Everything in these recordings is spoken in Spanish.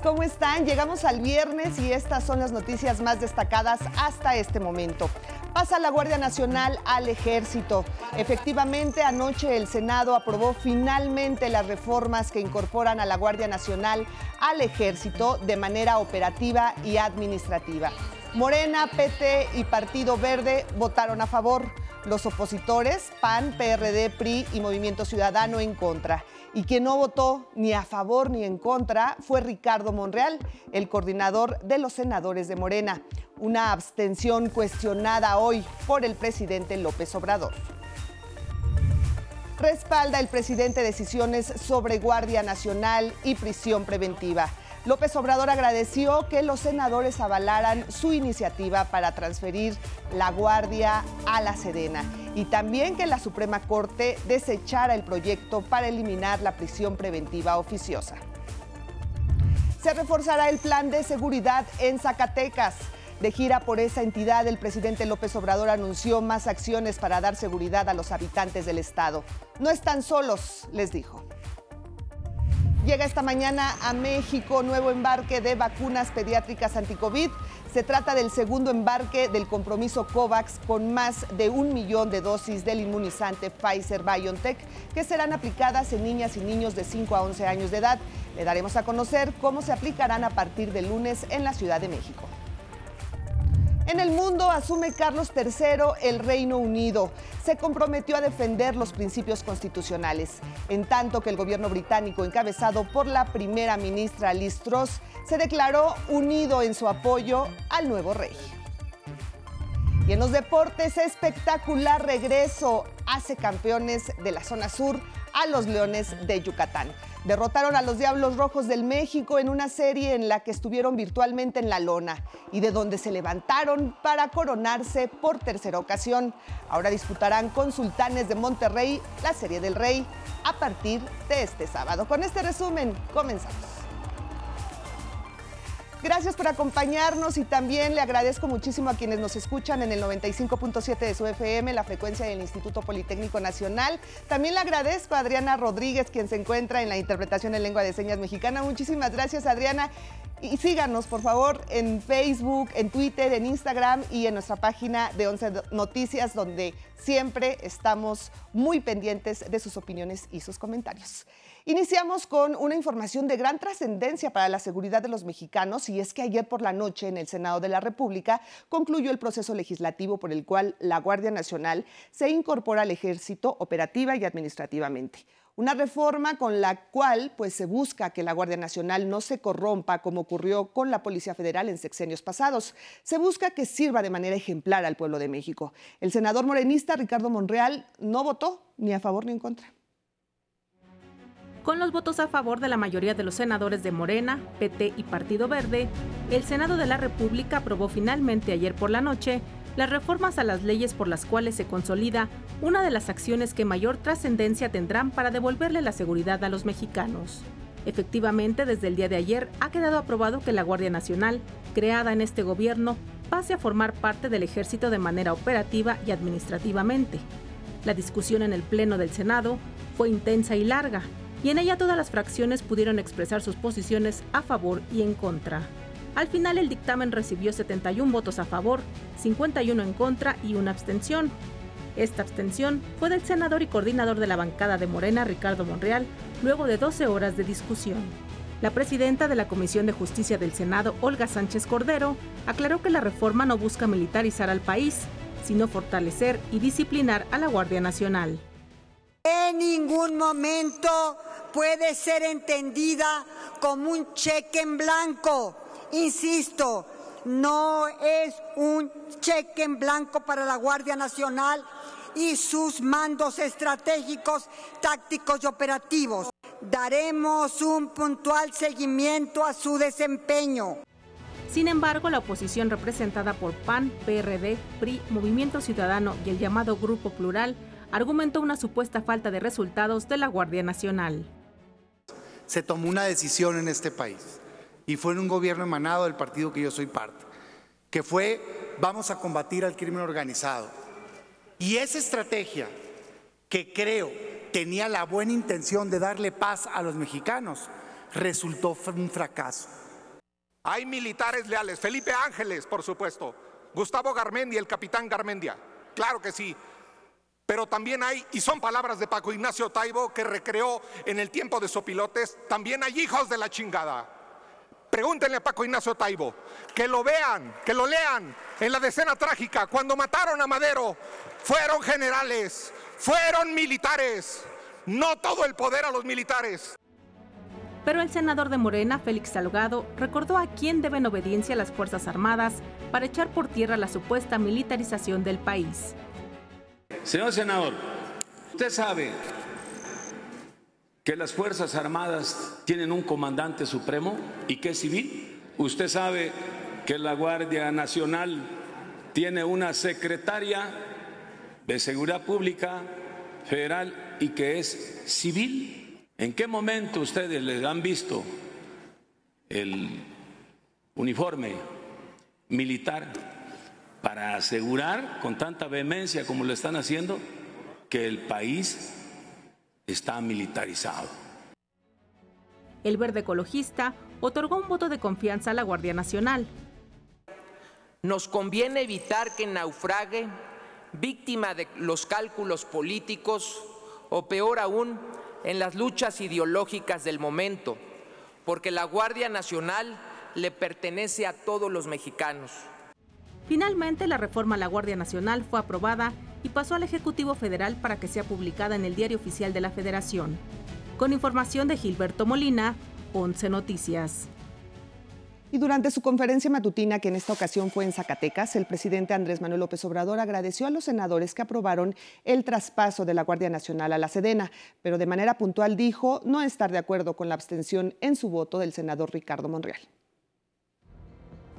¿cómo están? Llegamos al viernes y estas son las noticias más destacadas hasta este momento. Pasa la Guardia Nacional al ejército. Efectivamente, anoche el Senado aprobó finalmente las reformas que incorporan a la Guardia Nacional al ejército de manera operativa y administrativa. Morena, PT y Partido Verde votaron a favor. Los opositores, PAN, PRD, PRI y Movimiento Ciudadano en contra. Y quien no votó ni a favor ni en contra fue Ricardo Monreal, el coordinador de los senadores de Morena. Una abstención cuestionada hoy por el presidente López Obrador. Respalda el presidente decisiones sobre Guardia Nacional y prisión preventiva. López Obrador agradeció que los senadores avalaran su iniciativa para transferir la Guardia a la Sedena y también que la Suprema Corte desechara el proyecto para eliminar la prisión preventiva oficiosa. Se reforzará el plan de seguridad en Zacatecas. De gira por esa entidad, el presidente López Obrador anunció más acciones para dar seguridad a los habitantes del estado. No están solos, les dijo. Llega esta mañana a México nuevo embarque de vacunas pediátricas anticovid. Se trata del segundo embarque del compromiso COVAX con más de un millón de dosis del inmunizante Pfizer BioNTech que serán aplicadas en niñas y niños de 5 a 11 años de edad. Le daremos a conocer cómo se aplicarán a partir del lunes en la Ciudad de México. En el mundo asume Carlos III el Reino Unido. Se comprometió a defender los principios constitucionales, en tanto que el gobierno británico, encabezado por la primera ministra Liz Truss, se declaró unido en su apoyo al nuevo rey. Y en los deportes, espectacular regreso hace campeones de la zona sur a los Leones de Yucatán. Derrotaron a los Diablos Rojos del México en una serie en la que estuvieron virtualmente en la lona y de donde se levantaron para coronarse por tercera ocasión. Ahora disputarán con Sultanes de Monterrey la Serie del Rey a partir de este sábado. Con este resumen, comenzamos. Gracias por acompañarnos y también le agradezco muchísimo a quienes nos escuchan en el 95.7 de su FM, la frecuencia del Instituto Politécnico Nacional. También le agradezco a Adriana Rodríguez, quien se encuentra en la interpretación en lengua de señas mexicana. Muchísimas gracias, Adriana. Y síganos, por favor, en Facebook, en Twitter, en Instagram y en nuestra página de 11 Noticias, donde siempre estamos muy pendientes de sus opiniones y sus comentarios. Iniciamos con una información de gran trascendencia para la seguridad de los mexicanos y es que ayer por la noche en el Senado de la República concluyó el proceso legislativo por el cual la Guardia Nacional se incorpora al ejército operativa y administrativamente. Una reforma con la cual pues, se busca que la Guardia Nacional no se corrompa como ocurrió con la Policía Federal en sexenios pasados. Se busca que sirva de manera ejemplar al pueblo de México. El senador morenista Ricardo Monreal no votó ni a favor ni en contra. Con los votos a favor de la mayoría de los senadores de Morena, PT y Partido Verde, el Senado de la República aprobó finalmente ayer por la noche las reformas a las leyes por las cuales se consolida una de las acciones que mayor trascendencia tendrán para devolverle la seguridad a los mexicanos. Efectivamente, desde el día de ayer ha quedado aprobado que la Guardia Nacional, creada en este gobierno, pase a formar parte del ejército de manera operativa y administrativamente. La discusión en el Pleno del Senado fue intensa y larga, y en ella todas las fracciones pudieron expresar sus posiciones a favor y en contra. Al final el dictamen recibió 71 votos a favor, 51 en contra y una abstención. Esta abstención fue del senador y coordinador de la bancada de Morena, Ricardo Monreal, luego de 12 horas de discusión. La presidenta de la Comisión de Justicia del Senado, Olga Sánchez Cordero, aclaró que la reforma no busca militarizar al país, sino fortalecer y disciplinar a la Guardia Nacional. En ningún momento puede ser entendida como un cheque en blanco. Insisto, no es un cheque en blanco para la Guardia Nacional y sus mandos estratégicos, tácticos y operativos. Daremos un puntual seguimiento a su desempeño. Sin embargo, la oposición representada por PAN, PRD, PRI, Movimiento Ciudadano y el llamado Grupo Plural argumentó una supuesta falta de resultados de la Guardia Nacional se tomó una decisión en este país y fue en un gobierno emanado del partido que yo soy parte, que fue vamos a combatir al crimen organizado. Y esa estrategia que creo tenía la buena intención de darle paz a los mexicanos, resultó un fracaso. Hay militares leales, Felipe Ángeles, por supuesto, Gustavo Garmendia, el capitán Garmendia, claro que sí. Pero también hay, y son palabras de Paco Ignacio Taibo que recreó en el tiempo de Sopilotes, también hay hijos de la chingada. Pregúntenle a Paco Ignacio Taibo, que lo vean, que lo lean en la decena trágica, cuando mataron a Madero, fueron generales, fueron militares, no todo el poder a los militares. Pero el senador de Morena, Félix Salgado, recordó a quién deben obediencia las Fuerzas Armadas para echar por tierra la supuesta militarización del país. Señor senador, usted sabe que las Fuerzas Armadas tienen un comandante supremo y que es civil. Usted sabe que la Guardia Nacional tiene una secretaria de Seguridad Pública Federal y que es civil. ¿En qué momento ustedes le han visto el uniforme militar para asegurar con tanta vehemencia como lo están haciendo que el país está militarizado? El verde ecologista otorgó un voto de confianza a la Guardia Nacional. Nos conviene evitar que naufrague víctima de los cálculos políticos o peor aún, en las luchas ideológicas del momento, porque la Guardia Nacional le pertenece a todos los mexicanos. Finalmente, la reforma a la Guardia Nacional fue aprobada y pasó al Ejecutivo Federal para que sea publicada en el Diario Oficial de la Federación. Con información de Gilberto Molina, Once Noticias. Y durante su conferencia matutina, que en esta ocasión fue en Zacatecas, el presidente Andrés Manuel López Obrador agradeció a los senadores que aprobaron el traspaso de la Guardia Nacional a la Sedena, pero de manera puntual dijo no estar de acuerdo con la abstención en su voto del senador Ricardo Monreal.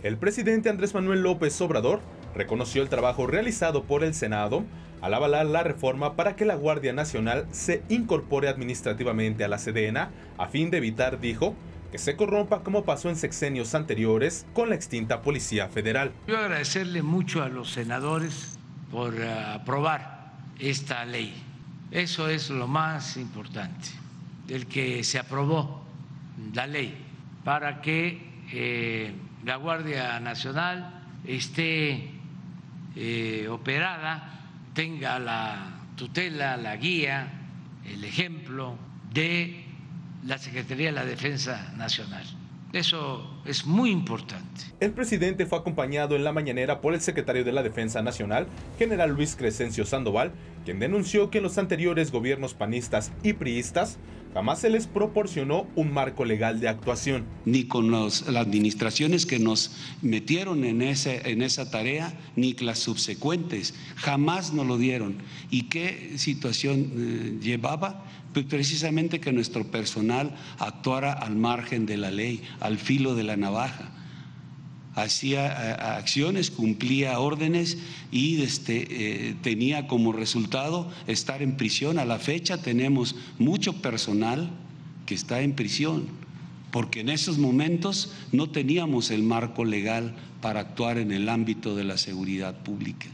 El presidente Andrés Manuel López Obrador reconoció el trabajo realizado por el Senado al avalar la reforma para que la Guardia Nacional se incorpore administrativamente a la Sedena a fin de evitar, dijo, que se corrompa como pasó en sexenios anteriores con la extinta Policía Federal. Yo agradecerle mucho a los senadores por eh, aprobar esta ley. Eso es lo más importante, el que se aprobó la ley para que eh, la Guardia Nacional esté eh, operada, tenga la tutela, la guía, el ejemplo de la Secretaría de la Defensa Nacional. Eso es muy importante. El presidente fue acompañado en la mañanera por el secretario de la Defensa Nacional, general Luis Crescencio Sandoval, quien denunció que en los anteriores gobiernos panistas y priistas jamás se les proporcionó un marco legal de actuación. Ni con las administraciones que nos metieron en esa tarea, ni las subsecuentes, jamás nos lo dieron. ¿Y qué situación eh, llevaba? Pues precisamente que nuestro personal actuara al margen de la ley, al filo de la navaja. Hacía eh, acciones, cumplía órdenes y este, eh, tenía como resultado estar en prisión. A la fecha tenemos mucho personal que está en prisión, porque en esos momentos no teníamos el marco legal para actuar en el ámbito de la seguridad pública.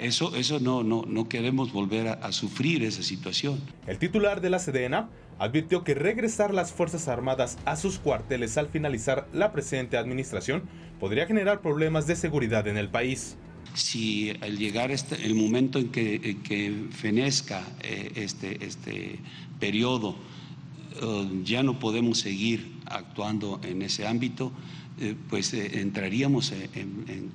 Eso, eso no, no, no queremos volver a, sufrir esa situación. El titular de la Sedena advirtió que regresar las Fuerzas Armadas a sus cuarteles al finalizar la presente administración podría generar problemas de seguridad en el país. Si al llegar este, el momento en que, que fenezca eh, este, este periodo, eh, ya no podemos seguir actuando en ese ámbito, eh, pues eh, entraríamos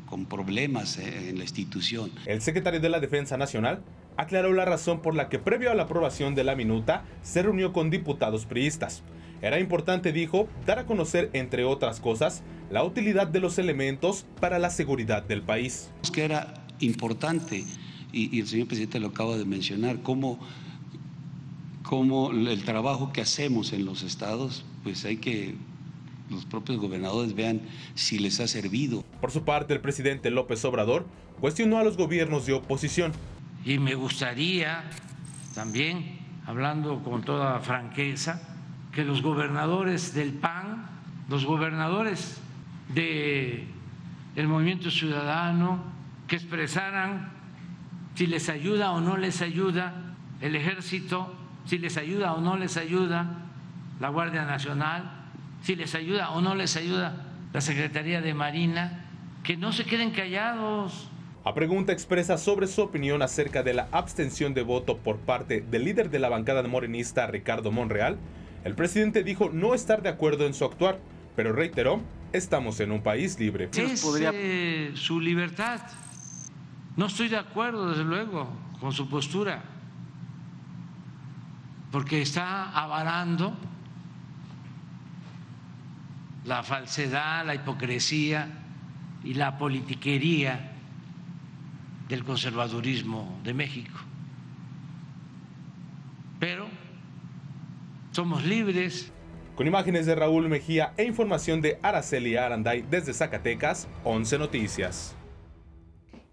con problemas eh, en la institución. El secretario de la Defensa Nacional aclaró la razón por la que previo a la aprobación de la minuta se reunió con diputados priistas. Era importante, dijo, dar a conocer, entre otras cosas, la utilidad de los elementos para la seguridad del país. Que era importante, y, el señor presidente lo acaba de mencionar, cómo, cómo el trabajo que hacemos en los estados, pues hay que los propios gobernadores vean si les ha servido. Por su parte, el presidente López Obrador cuestionó a los gobiernos de oposición. Y me gustaría también, hablando con toda franqueza, que los gobernadores del PAN, los gobernadores del el Movimiento Ciudadano, que expresaran si les ayuda o no les ayuda el ejército, si les ayuda o no les ayuda la Guardia Nacional, si les ayuda o no les ayuda la Secretaría de Marina, que no se queden callados. A pregunta expresa sobre su opinión acerca de la abstención de voto por parte del líder de la bancada morenista Ricardo Monreal, el presidente dijo no estar de acuerdo en su actuar, pero reiteró, estamos en un país libre. Es eh, su libertad. No estoy de acuerdo, desde luego, con su postura, porque está avalando la falsedad, la hipocresía y la politiquería del conservadurismo de México. Pero somos libres. Con imágenes de Raúl Mejía e información de Araceli Aranday desde Zacatecas, 11 Noticias.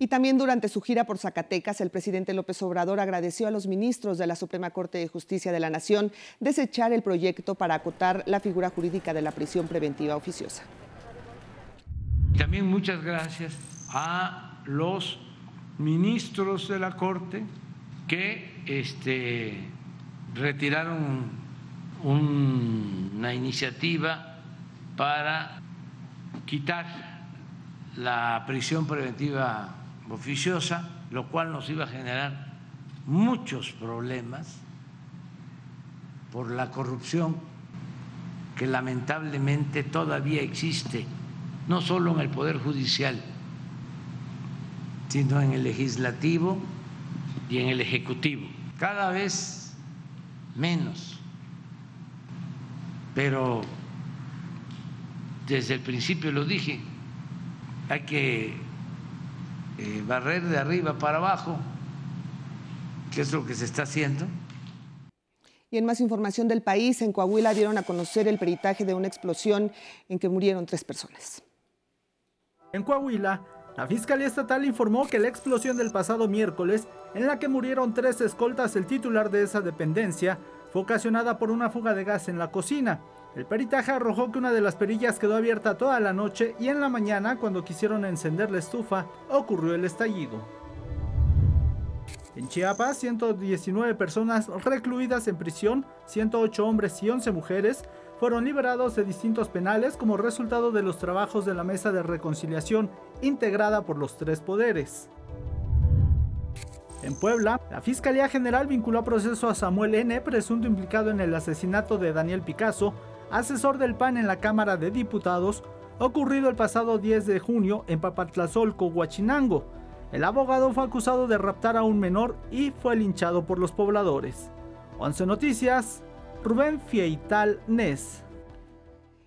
Y también durante su gira por Zacatecas, el presidente López Obrador agradeció a los ministros de la Suprema Corte de Justicia de la Nación desechar el proyecto para acotar la figura jurídica de la prisión preventiva oficiosa. También muchas gracias a los ministros de la Corte que este, retiraron una iniciativa para quitar la prisión preventiva oficiosa, lo cual nos iba a generar muchos problemas por la corrupción que lamentablemente todavía existe, no solo en el Poder Judicial, sino en el legislativo y en el ejecutivo. Cada vez menos. Pero desde el principio lo dije, hay que eh, barrer de arriba para abajo, que es lo que se está haciendo. Y en más información del país, en Coahuila dieron a conocer el peritaje de una explosión en que murieron tres personas. En Coahuila, la Fiscalía Estatal informó que la explosión del pasado miércoles, en la que murieron tres escoltas el titular de esa dependencia, fue ocasionada por una fuga de gas en la cocina. El peritaje arrojó que una de las perillas quedó abierta toda la noche y en la mañana, cuando quisieron encender la estufa, ocurrió el estallido. En Chiapas, 119 personas recluidas en prisión, 108 hombres y 11 mujeres, fueron liberados de distintos penales como resultado de los trabajos de la Mesa de Reconciliación integrada por los tres poderes. En Puebla, la Fiscalía General vinculó a proceso a Samuel N., presunto implicado en el asesinato de Daniel Picasso, asesor del PAN en la Cámara de Diputados, ocurrido el pasado 10 de junio en Papatlazolco, Huachinango. El abogado fue acusado de raptar a un menor y fue linchado por los pobladores. 11 Noticias, Rubén Fieital Nes.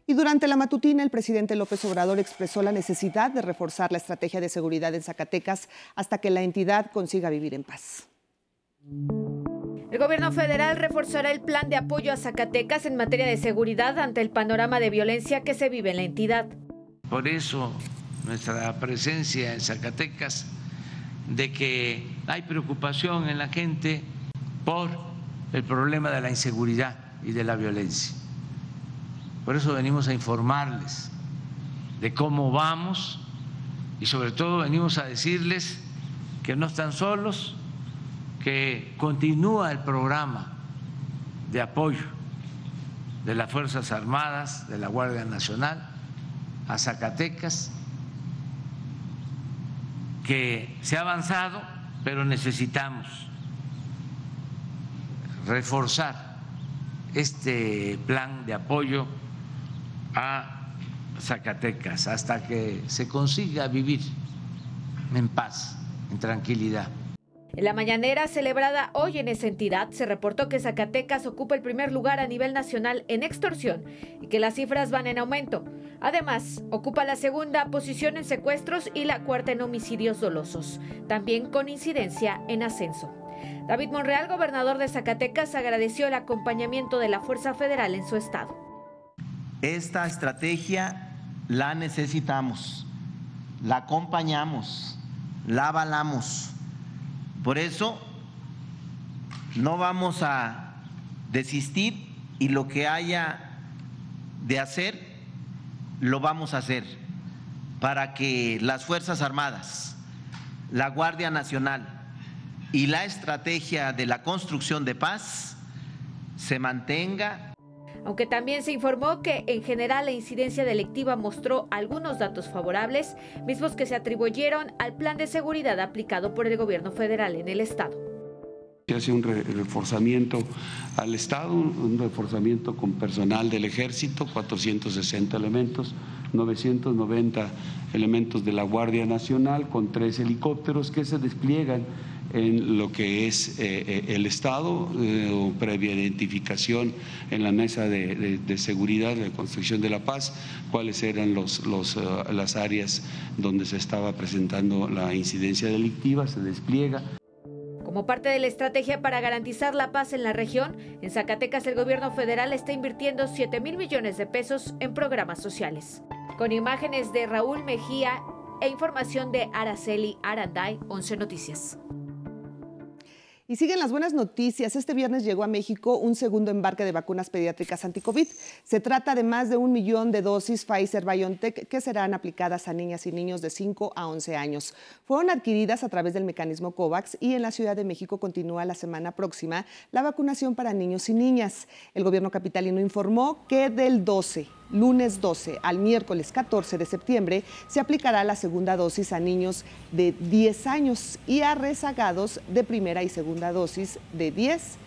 Y durante la matutina, el presidente López Obrador expresó la necesidad de reforzar la estrategia de seguridad en Zacatecas hasta que la entidad consiga vivir en paz. El gobierno federal reforzará el plan de apoyo a Zacatecas en materia de seguridad ante el panorama de violencia que se vive en la entidad. Por eso nuestra presencia en Zacatecas, de que hay preocupación en la gente por el problema de la inseguridad y de la violencia. Por eso venimos a informarles de cómo vamos y sobre todo venimos a decirles que no están solos, que continúa el programa de apoyo de las Fuerzas Armadas, de la Guardia Nacional, a Zacatecas, que se ha avanzado, pero necesitamos reforzar este plan de apoyo a Zacatecas hasta que se consiga vivir en paz, en tranquilidad. En la mañanera celebrada hoy en esa entidad se reportó que Zacatecas ocupa el primer lugar a nivel nacional en extorsión y que las cifras van en aumento. Además, ocupa la segunda posición en secuestros y la cuarta en homicidios dolosos, también con incidencia en ascenso. David Monreal, gobernador de Zacatecas, agradeció el acompañamiento de la Fuerza Federal en su estado. Esta estrategia la necesitamos, la acompañamos, la avalamos. Por eso no vamos a desistir y lo que haya de hacer, lo vamos a hacer para que las Fuerzas Armadas, la Guardia Nacional, y la estrategia de la construcción de paz se mantenga. Aunque también se informó que en general la incidencia delictiva mostró algunos datos favorables, mismos que se atribuyeron al plan de seguridad aplicado por el gobierno federal en el estado. Se hace un reforzamiento al Estado, un reforzamiento con personal del Ejército, 460 elementos, 990 elementos de la Guardia Nacional con tres helicópteros que se despliegan en lo que es eh, eh, el Estado, eh, previa identificación en la mesa de, seguridad, de construcción de la paz, cuáles eran los, las áreas donde se estaba presentando la incidencia delictiva, se despliega. Como parte de la estrategia para garantizar la paz en la región, en Zacatecas el gobierno federal está invirtiendo 7 mil millones de pesos en programas sociales. Con imágenes de Raúl Mejía e información de Araceli Aranday, 11 Noticias. Y siguen las buenas noticias. Este viernes llegó a México un segundo embarque de vacunas pediátricas anti-COVID. Se trata de más de un millón de dosis Pfizer-BioNTech que serán aplicadas a niñas y niños de 5 a 11 años. Fueron adquiridas a través del mecanismo COVAX y en la Ciudad de México continúa la semana próxima la vacunación para niños y niñas. El gobierno capitalino informó que del 12 lunes 12 al miércoles 14 de septiembre se aplicará la segunda dosis a niños de 10 años y a rezagados de primera y segunda dosis de 10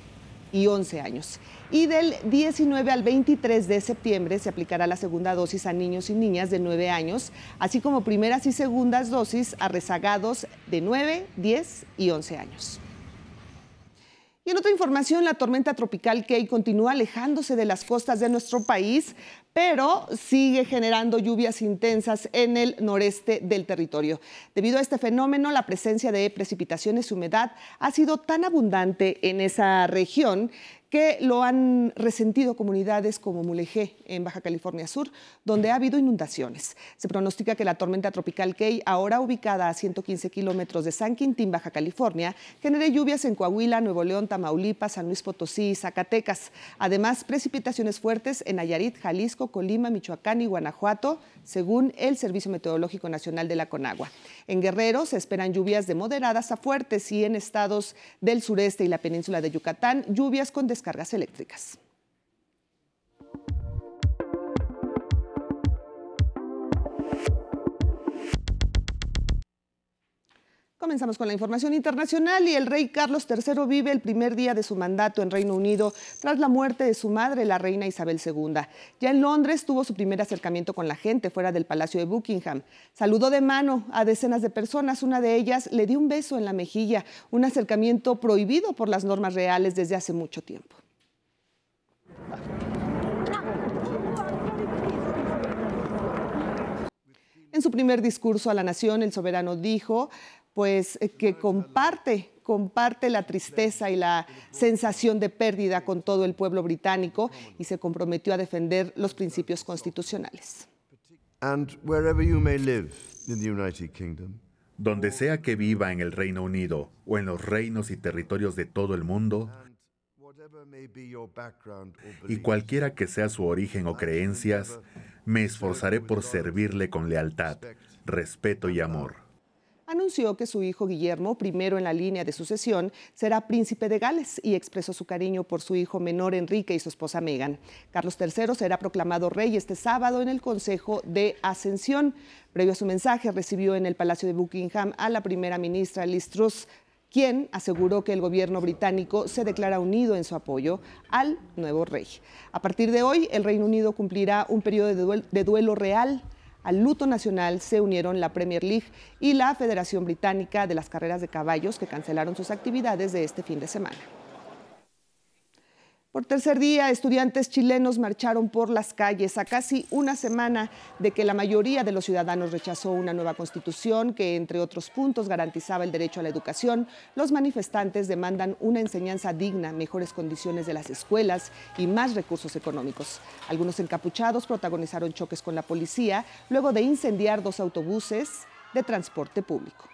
y 11 años. Y del 19 al 23 de septiembre se aplicará la segunda dosis a niños y niñas de 9 años, así como primeras y segundas dosis a rezagados de 9, 10 y 11 años. Y en otra información, la tormenta tropical Key continúa alejándose de las costas de nuestro país, pero sigue generando lluvias intensas en el noreste del territorio. Debido a este fenómeno, la presencia de precipitaciones y humedad ha sido tan abundante en esa región que lo han resentido comunidades como Mulegé, en Baja California Sur, donde ha habido inundaciones. Se pronostica que la tormenta tropical Key, ahora ubicada a 115 kilómetros de San Quintín, Baja California, genere lluvias en Coahuila, Nuevo León, Tamaulipas, San Luis Potosí Zacatecas. Además, precipitaciones fuertes en Nayarit, Jalisco, Colima, Michoacán y Guanajuato, según el Servicio Meteorológico Nacional de la Conagua. En Guerrero se esperan lluvias de moderadas a fuertes y en estados del sureste y la península de Yucatán, lluvias con descargas eléctricas. Comenzamos con la información internacional y el rey Carlos III vive el primer día de su mandato en Reino Unido tras la muerte de su madre, la reina Isabel II. Ya en Londres tuvo su primer acercamiento con la gente fuera del Palacio de Buckingham. Saludó de mano a decenas de personas, una de ellas le dio un beso en la mejilla, un acercamiento prohibido por las normas reales desde hace mucho tiempo. En su primer discurso a la nación, el soberano dijo, pues eh, que comparte, comparte la tristeza y la sensación de pérdida con todo el pueblo británico y se comprometió a defender los principios constitucionales. donde sea que viva en el Reino Unido o en los reinos y territorios de todo el mundo, y cualquiera que sea su origen o creencias, me esforzaré por servirle con lealtad, respeto y amor anunció que su hijo Guillermo, primero en la línea de sucesión, será príncipe de Gales y expresó su cariño por su hijo menor Enrique y su esposa Meghan. Carlos III será proclamado rey este sábado en el Consejo de Ascensión. Previo a su mensaje, recibió en el Palacio de Buckingham a la primera ministra Liz Truss, quien aseguró que el gobierno británico se declara unido en su apoyo al nuevo rey. A partir de hoy, el Reino Unido cumplirá un periodo de duelo real al luto nacional se unieron la Premier League y la Federación Británica de las Carreras de Caballos, que cancelaron sus actividades de este fin de semana. Por tercer día, estudiantes chilenos marcharon por las calles a casi una semana de que la mayoría de los ciudadanos rechazó una nueva constitución que, entre otros puntos, garantizaba el derecho a la educación. Los manifestantes demandan una enseñanza digna, mejores condiciones de las escuelas y más recursos económicos. Algunos encapuchados protagonizaron choques con la policía luego de incendiar dos autobuses de transporte público.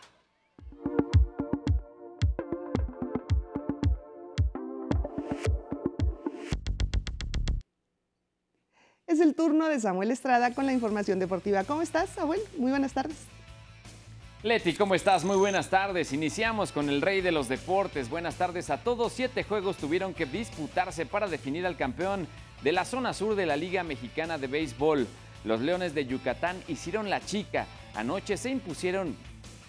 Es el turno de Samuel Estrada con la información deportiva. ¿Cómo estás, Samuel? Muy buenas tardes. Leti, ¿cómo estás? Muy buenas tardes. Iniciamos con el rey de los deportes. Buenas tardes a todos. Siete juegos tuvieron que disputarse para definir al campeón de la zona sur de la Liga Mexicana de Béisbol. Los Leones de Yucatán hicieron la chica. Anoche se impusieron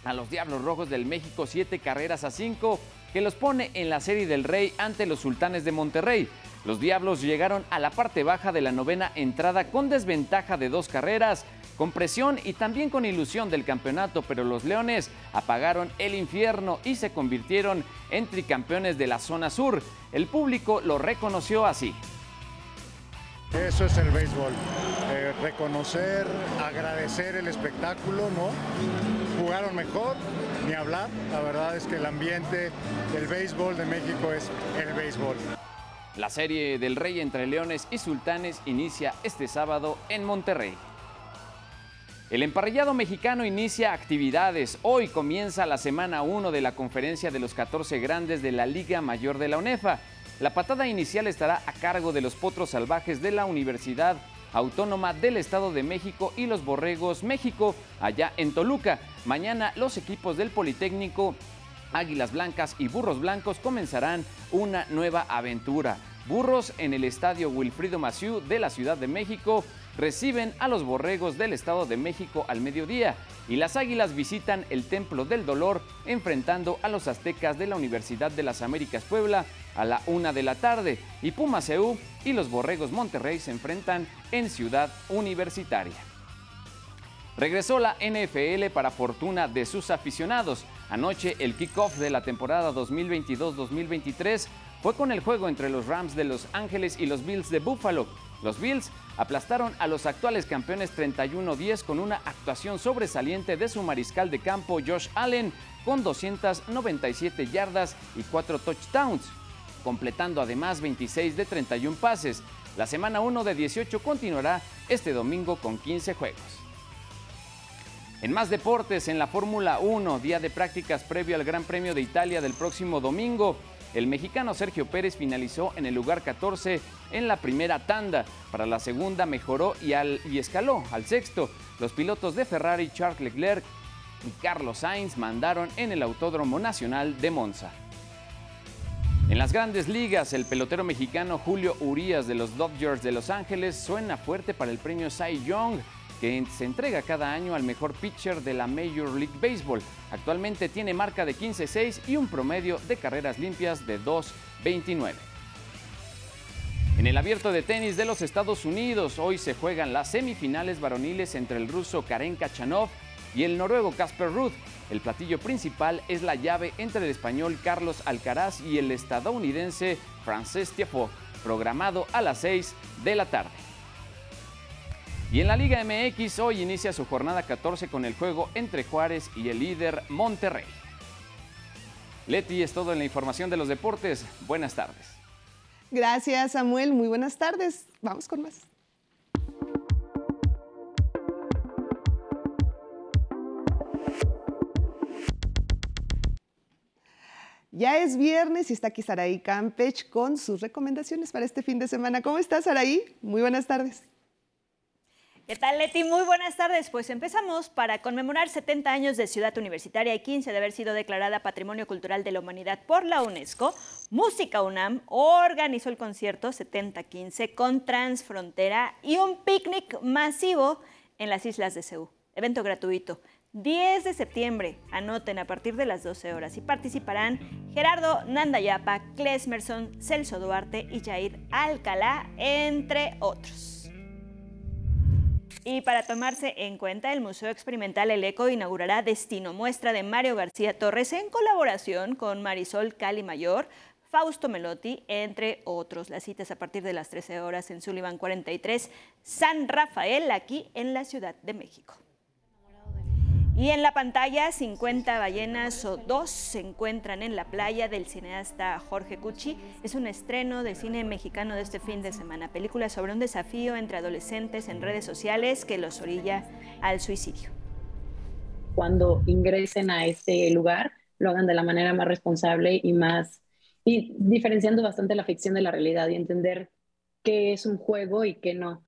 a los Diablos Rojos del México siete carreras a cinco, que los pone en la serie del Rey ante los Sultanes de Monterrey. Los Diablos llegaron a la parte baja de la novena entrada con desventaja de dos carreras con presión y también con ilusión del campeonato, pero los Leones apagaron el infierno y se convirtieron en tricampeones de la zona sur. El público lo reconoció así. Eso es el béisbol. Eh, reconocer, agradecer el espectáculo, ¿no? Jugaron mejor, ni hablar. La verdad es que el ambiente del béisbol de México es el béisbol. La serie del Rey entre Leones y Sultanes inicia este sábado en Monterrey. El emparrillado mexicano inicia actividades. Hoy comienza la semana 1 de la conferencia de los 14 grandes de la Liga Mayor de la UNEFA. La patada inicial estará a cargo de los potros salvajes de la Universidad Autónoma del Estado de México y los Borregos México, allá en Toluca. Mañana los equipos del Politécnico, Águilas Blancas y Burros Blancos comenzarán una nueva aventura. Burros en el estadio Wilfrido Maciú de la Ciudad de México reciben a los borregos del Estado de México al mediodía y las águilas visitan el Templo del Dolor enfrentando a los aztecas de la Universidad de las Américas Puebla a la una de la tarde y Pumas y los borregos Monterrey se enfrentan en Ciudad Universitaria. Regresó la NFL para fortuna de sus aficionados. Anoche el kickoff de la temporada 2022-2023 fue con el juego entre los Rams de Los Ángeles y los Bills de Buffalo. Los Bills aplastaron a los actuales campeones 31-10 con una actuación sobresaliente de su mariscal de campo Josh Allen con 297 yardas y 4 touchdowns, completando además 26 de 31 pases. La semana 1 de 18 continuará este domingo con 15 juegos. En más deportes, en la Fórmula 1, día de prácticas previo al Gran Premio de Italia del próximo domingo, el mexicano Sergio Pérez finalizó en el lugar 14 en la primera tanda. Para la segunda mejoró y, y escaló al sexto. Los pilotos de Ferrari, Charles Leclerc y Carlos Sainz mandaron en el Autódromo Nacional de Monza. En las grandes ligas, el pelotero mexicano Julio Urias de los Dodgers de Los Ángeles suena fuerte para el premio Cy Young que se entrega cada año al mejor pitcher de la Major League Baseball. Actualmente tiene marca de 15-6 y un promedio de carreras limpias de 2.29. En el abierto de tenis de los Estados Unidos, hoy se juegan las semifinales varoniles entre el ruso Karen Kachanov y el noruego Casper Ruth. El platillo principal es la llave entre el español Carlos Alcaraz y el estadounidense Frances Tiafoe, programado a las 6 de la tarde. Y en la Liga MX hoy inicia su jornada 14 con el juego entre Juárez y el líder Monterrey. Leti, es todo en la información de los deportes. Buenas tardes. Gracias, Samuel. Muy buenas tardes. Vamos con más. Ya es viernes y está aquí Saraí Campech con sus recomendaciones para este fin de semana. ¿Cómo estás, Saraí? Muy buenas tardes. ¿Qué tal, Leti? Muy buenas tardes. Pues empezamos para conmemorar 70 años de Ciudad Universitaria y 15 de haber sido declarada Patrimonio Cultural de la Humanidad por la UNESCO. Música UNAM organizó el concierto 7015 con Transfrontera y un picnic masivo en las islas de Ceú. Evento gratuito. 10 de septiembre, anoten a partir de las 12 horas y participarán Gerardo Nandayapa, Klesmerson, Celso Duarte y Jair Alcalá, entre otros. Y para tomarse en cuenta, el Museo Experimental El Eco inaugurará Destino Muestra de Mario García Torres en colaboración con Marisol Cali Mayor, Fausto Melotti, entre otros. Las citas a partir de las 13 horas en Sullivan 43, San Rafael, aquí en la Ciudad de México. Y en la pantalla, 50 ballenas o dos se encuentran en la playa del cineasta Jorge Cucci. Es un estreno de cine mexicano de este fin de semana. Película sobre un desafío entre adolescentes en redes sociales que los orilla al suicidio. Cuando ingresen a este lugar, lo hagan de la manera más responsable y más. y diferenciando bastante la ficción de la realidad y entender qué es un juego y qué no.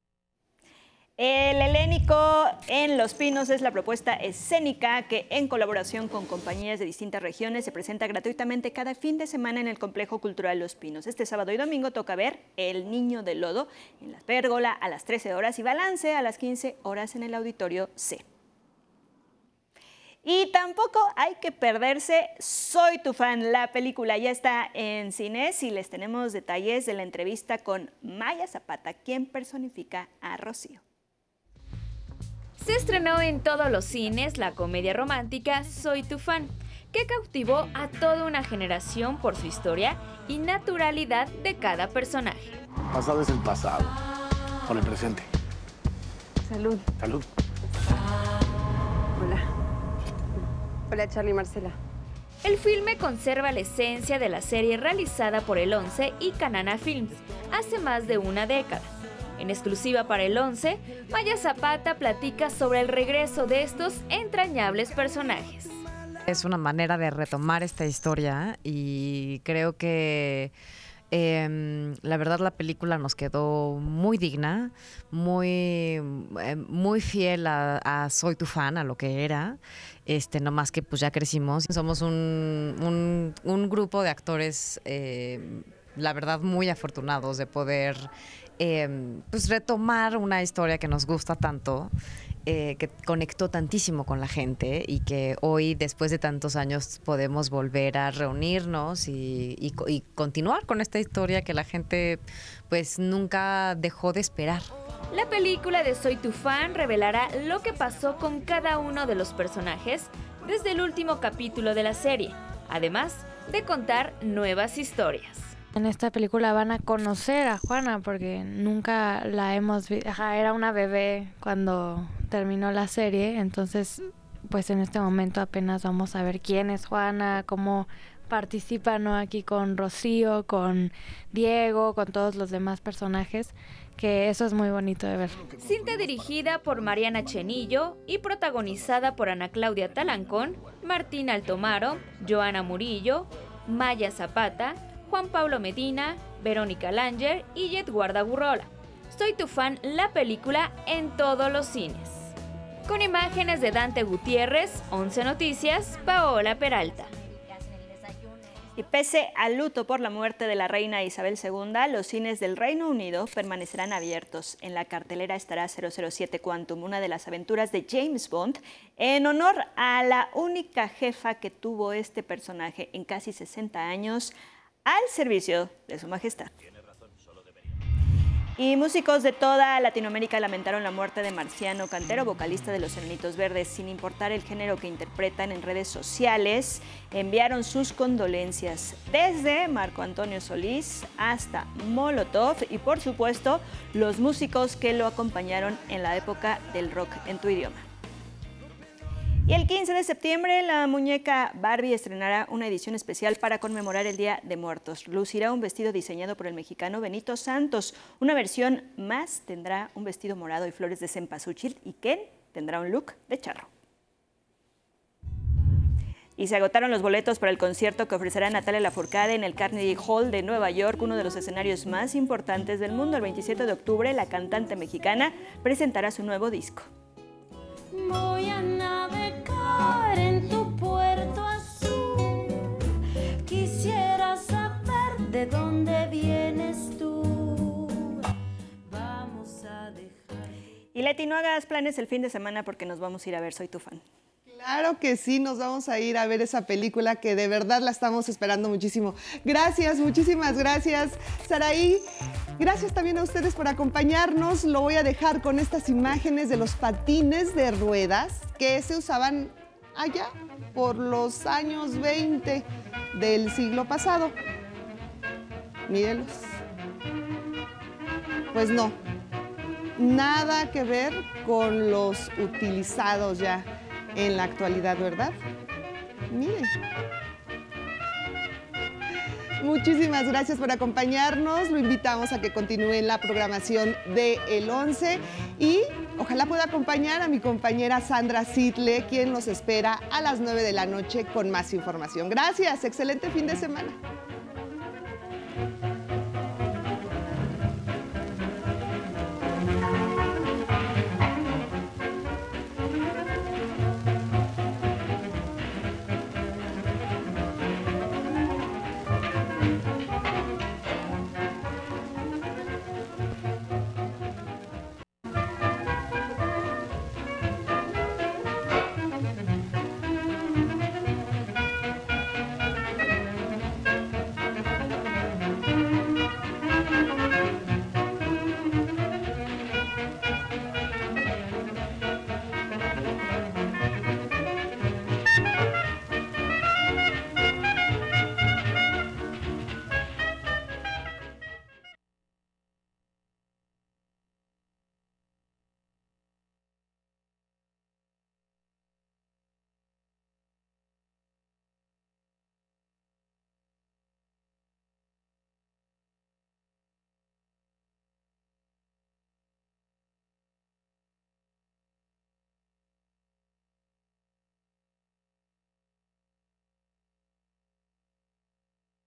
El helénico en Los Pinos es la propuesta escénica que en colaboración con compañías de distintas regiones se presenta gratuitamente cada fin de semana en el Complejo Cultural Los Pinos. Este sábado y domingo toca ver El Niño del Lodo en la Pérgola a las 13 horas y Balance a las 15 horas en el Auditorio C. Y tampoco hay que perderse Soy tu fan. La película ya está en cines y les tenemos detalles de la entrevista con Maya Zapata, quien personifica a Rocío. Se estrenó en todos los cines la comedia romántica Soy tu fan, que cautivó a toda una generación por su historia y naturalidad de cada personaje. Pasado es el pasado, con el presente. Salud. Salud. Hola. Hola Charlie Marcela. El filme conserva la esencia de la serie realizada por el 11 y Canana Films hace más de una década en exclusiva para el 11, Maya Zapata platica sobre el regreso de estos entrañables personajes. Es una manera de retomar esta historia y creo que em, la verdad la película nos quedó muy digna, muy, em, muy fiel a, Soy tu fan, a lo que era. Este, no más que pues ya crecimos. Somos un, grupo de actores, em, la verdad, muy afortunados de poder Em, pues retomar una historia que nos gusta tanto, eh, que conectó tantísimo con la gente y que hoy, después de tantos años, podemos volver a reunirnos y, continuar con esta historia que la gente pues nunca dejó de esperar. La película de Soy tu fan revelará lo que pasó con cada uno de los personajes desde el último capítulo de la serie, además de contar nuevas historias. En esta película van a conocer a Juana porque nunca la hemos visto. Era una bebé cuando terminó la serie, entonces pues en este momento apenas vamos a ver quién es Juana, cómo participa ¿no? aquí con Rocío, con Diego, con todos los demás personajes, que eso es muy bonito de ver. Cinta dirigida por Mariana Chenillo y protagonizada por Ana Claudia Talancón, Martín Altomaro, Joana Murillo, Maya Zapata, Juan Pablo Medina, Verónica Langer y Jet Guardagurrola. Soy tu fan la película en todos los cines. Con imágenes de Dante Gutiérrez, 11 Noticias, Paola Peralta. Y pese al luto por la muerte de la reina Isabel II, los cines del Reino Unido permanecerán abiertos. En la cartelera estará 007 Quantum, una de las aventuras de James Bond, en honor a la única jefa que tuvo este personaje en casi 60 años, al servicio de su majestad. Y músicos de toda Latinoamérica lamentaron la muerte de Marciano Cantero, vocalista de Los Enanitos Verdes. Sin importar el género que interpretan en redes sociales, enviaron sus condolencias desde Marco Antonio Solís hasta Molotov y por supuesto los músicos que lo acompañaron en la época del rock en tu idioma. Y el 15 de septiembre, la muñeca Barbie estrenará una edición especial para conmemorar el Día de Muertos. Lucirá un vestido diseñado por el mexicano Benito Santos. Una versión más tendrá un vestido morado y flores de cempasúchil y Ken tendrá un look de charro. Y se agotaron los boletos para el concierto que ofrecerá Natalia Lafourcade en el Carnegie Hall de Nueva York, uno de los escenarios más importantes del mundo. El 27 de octubre, la cantante mexicana presentará su nuevo disco. Voy a Y Leti, no hagas planes el fin de semana porque nos vamos a ir a ver Soy tu fan. Claro que sí, nos vamos a ir a ver esa película que de verdad la estamos esperando muchísimo. Gracias, muchísimas gracias, Saraí. Gracias también a ustedes por acompañarnos. Lo voy a dejar con estas imágenes de los patines de ruedas que se usaban allá por los años 20 del siglo pasado. Mírenlos. Pues no, nada que ver con los utilizados ya en la actualidad, ¿verdad? Miren. Muchísimas gracias por acompañarnos. Lo invitamos a que continúe en la programación de El 11 y ojalá pueda acompañar a mi compañera Sandra Sidle, quien nos espera a las 9 de la noche con más información. Gracias, excelente fin de semana.